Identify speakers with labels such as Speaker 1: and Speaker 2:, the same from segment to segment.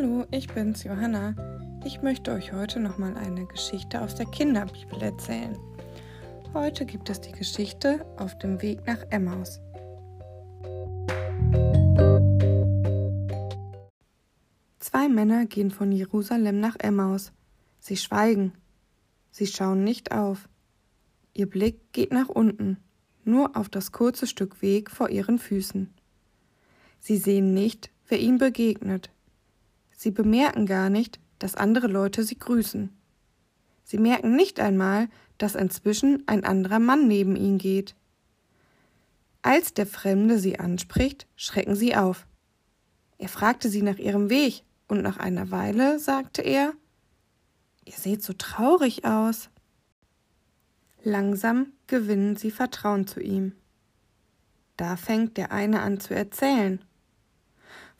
Speaker 1: Hallo, ich bin's Johanna. Ich möchte euch heute nochmal eine Geschichte aus der Kinderbibel erzählen. Heute gibt es die Geschichte auf dem Weg nach Emmaus. Zwei Männer gehen von Jerusalem nach Emmaus. Sie schweigen. Sie schauen nicht auf. Ihr Blick geht nach unten, nur auf das kurze Stück Weg vor ihren Füßen. Sie sehen nicht, wer ihnen begegnet. Sie bemerken gar nicht, dass andere Leute sie grüßen. Sie merken nicht einmal, dass inzwischen ein anderer Mann neben ihnen geht. Als der Fremde sie anspricht, schrecken sie auf. Er fragte sie nach ihrem Weg, und nach einer Weile sagte er Ihr seht so traurig aus. Langsam gewinnen sie Vertrauen zu ihm. Da fängt der eine an zu erzählen.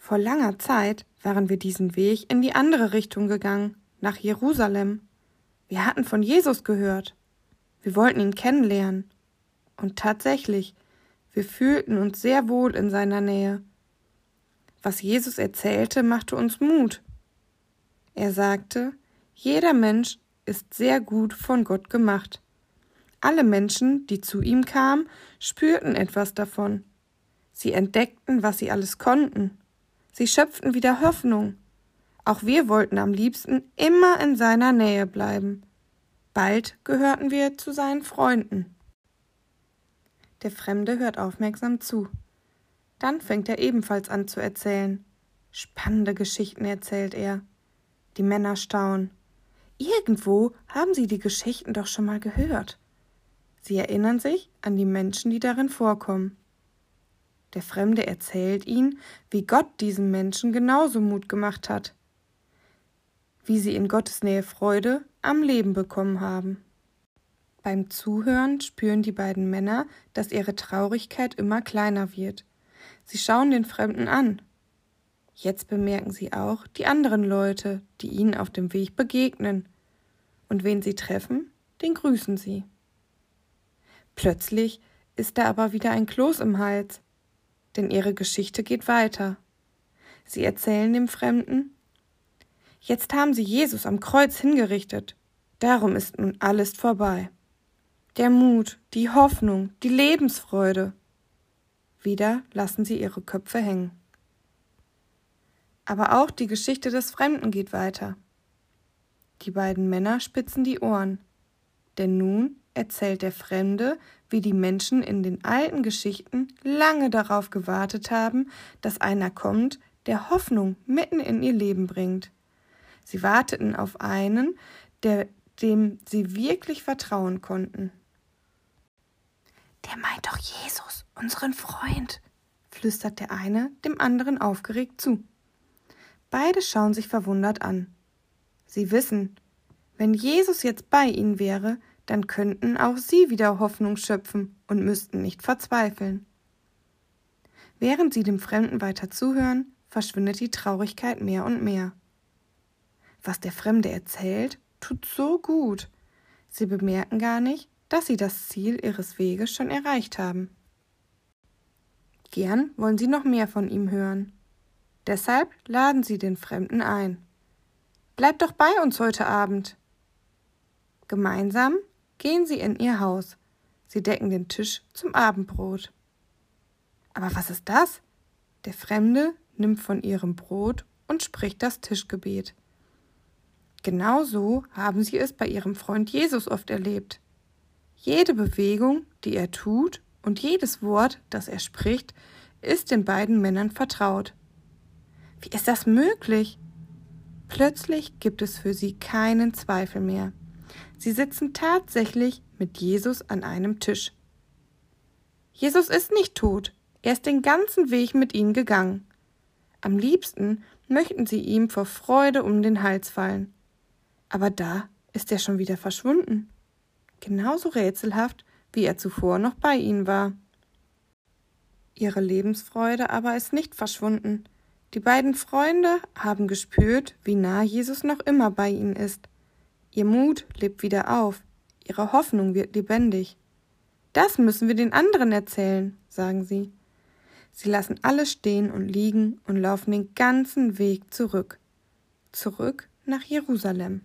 Speaker 1: Vor langer Zeit waren wir diesen Weg in die andere Richtung gegangen, nach Jerusalem. Wir hatten von Jesus gehört. Wir wollten ihn kennenlernen. Und tatsächlich, wir fühlten uns sehr wohl in seiner Nähe. Was Jesus erzählte, machte uns Mut. Er sagte, jeder Mensch ist sehr gut von Gott gemacht. Alle Menschen, die zu ihm kamen, spürten etwas davon. Sie entdeckten, was sie alles konnten. Sie schöpften wieder Hoffnung. Auch wir wollten am liebsten immer in seiner Nähe bleiben. Bald gehörten wir zu seinen Freunden. Der Fremde hört aufmerksam zu. Dann fängt er ebenfalls an zu erzählen. Spannende Geschichten erzählt er. Die Männer staunen. Irgendwo haben sie die Geschichten doch schon mal gehört. Sie erinnern sich an die Menschen, die darin vorkommen. Der Fremde erzählt ihnen, wie Gott diesen Menschen genauso Mut gemacht hat, wie sie in Gottes Nähe Freude am Leben bekommen haben. Beim Zuhören spüren die beiden Männer, dass ihre Traurigkeit immer kleiner wird. Sie schauen den Fremden an. Jetzt bemerken sie auch die anderen Leute, die ihnen auf dem Weg begegnen. Und wen sie treffen, den grüßen sie. Plötzlich ist da aber wieder ein Kloß im Hals denn ihre Geschichte geht weiter. Sie erzählen dem Fremden Jetzt haben sie Jesus am Kreuz hingerichtet, darum ist nun alles vorbei. Der Mut, die Hoffnung, die Lebensfreude. Wieder lassen sie ihre Köpfe hängen. Aber auch die Geschichte des Fremden geht weiter. Die beiden Männer spitzen die Ohren, denn nun erzählt der Fremde, wie die Menschen in den alten Geschichten lange darauf gewartet haben, dass einer kommt, der Hoffnung mitten in ihr Leben bringt. Sie warteten auf einen, der, dem sie wirklich vertrauen konnten. Der meint doch Jesus, unseren Freund, flüstert der eine dem anderen aufgeregt zu. Beide schauen sich verwundert an. Sie wissen, wenn Jesus jetzt bei ihnen wäre, dann könnten auch sie wieder Hoffnung schöpfen und müssten nicht verzweifeln. Während sie dem Fremden weiter zuhören, verschwindet die Traurigkeit mehr und mehr. Was der Fremde erzählt, tut so gut. Sie bemerken gar nicht, dass sie das Ziel ihres Weges schon erreicht haben. Gern wollen sie noch mehr von ihm hören. Deshalb laden sie den Fremden ein. Bleib doch bei uns heute Abend. Gemeinsam gehen sie in ihr Haus. Sie decken den Tisch zum Abendbrot. Aber was ist das? Der Fremde nimmt von ihrem Brot und spricht das Tischgebet. Genau so haben sie es bei ihrem Freund Jesus oft erlebt. Jede Bewegung, die er tut, und jedes Wort, das er spricht, ist den beiden Männern vertraut. Wie ist das möglich? Plötzlich gibt es für sie keinen Zweifel mehr. Sie sitzen tatsächlich mit Jesus an einem Tisch. Jesus ist nicht tot, er ist den ganzen Weg mit ihnen gegangen. Am liebsten möchten sie ihm vor Freude um den Hals fallen. Aber da ist er schon wieder verschwunden. Genauso rätselhaft, wie er zuvor noch bei ihnen war. Ihre Lebensfreude aber ist nicht verschwunden. Die beiden Freunde haben gespürt, wie nah Jesus noch immer bei ihnen ist. Ihr Mut lebt wieder auf, ihre Hoffnung wird lebendig. Das müssen wir den anderen erzählen, sagen sie. Sie lassen alles stehen und liegen und laufen den ganzen Weg zurück. zurück nach Jerusalem.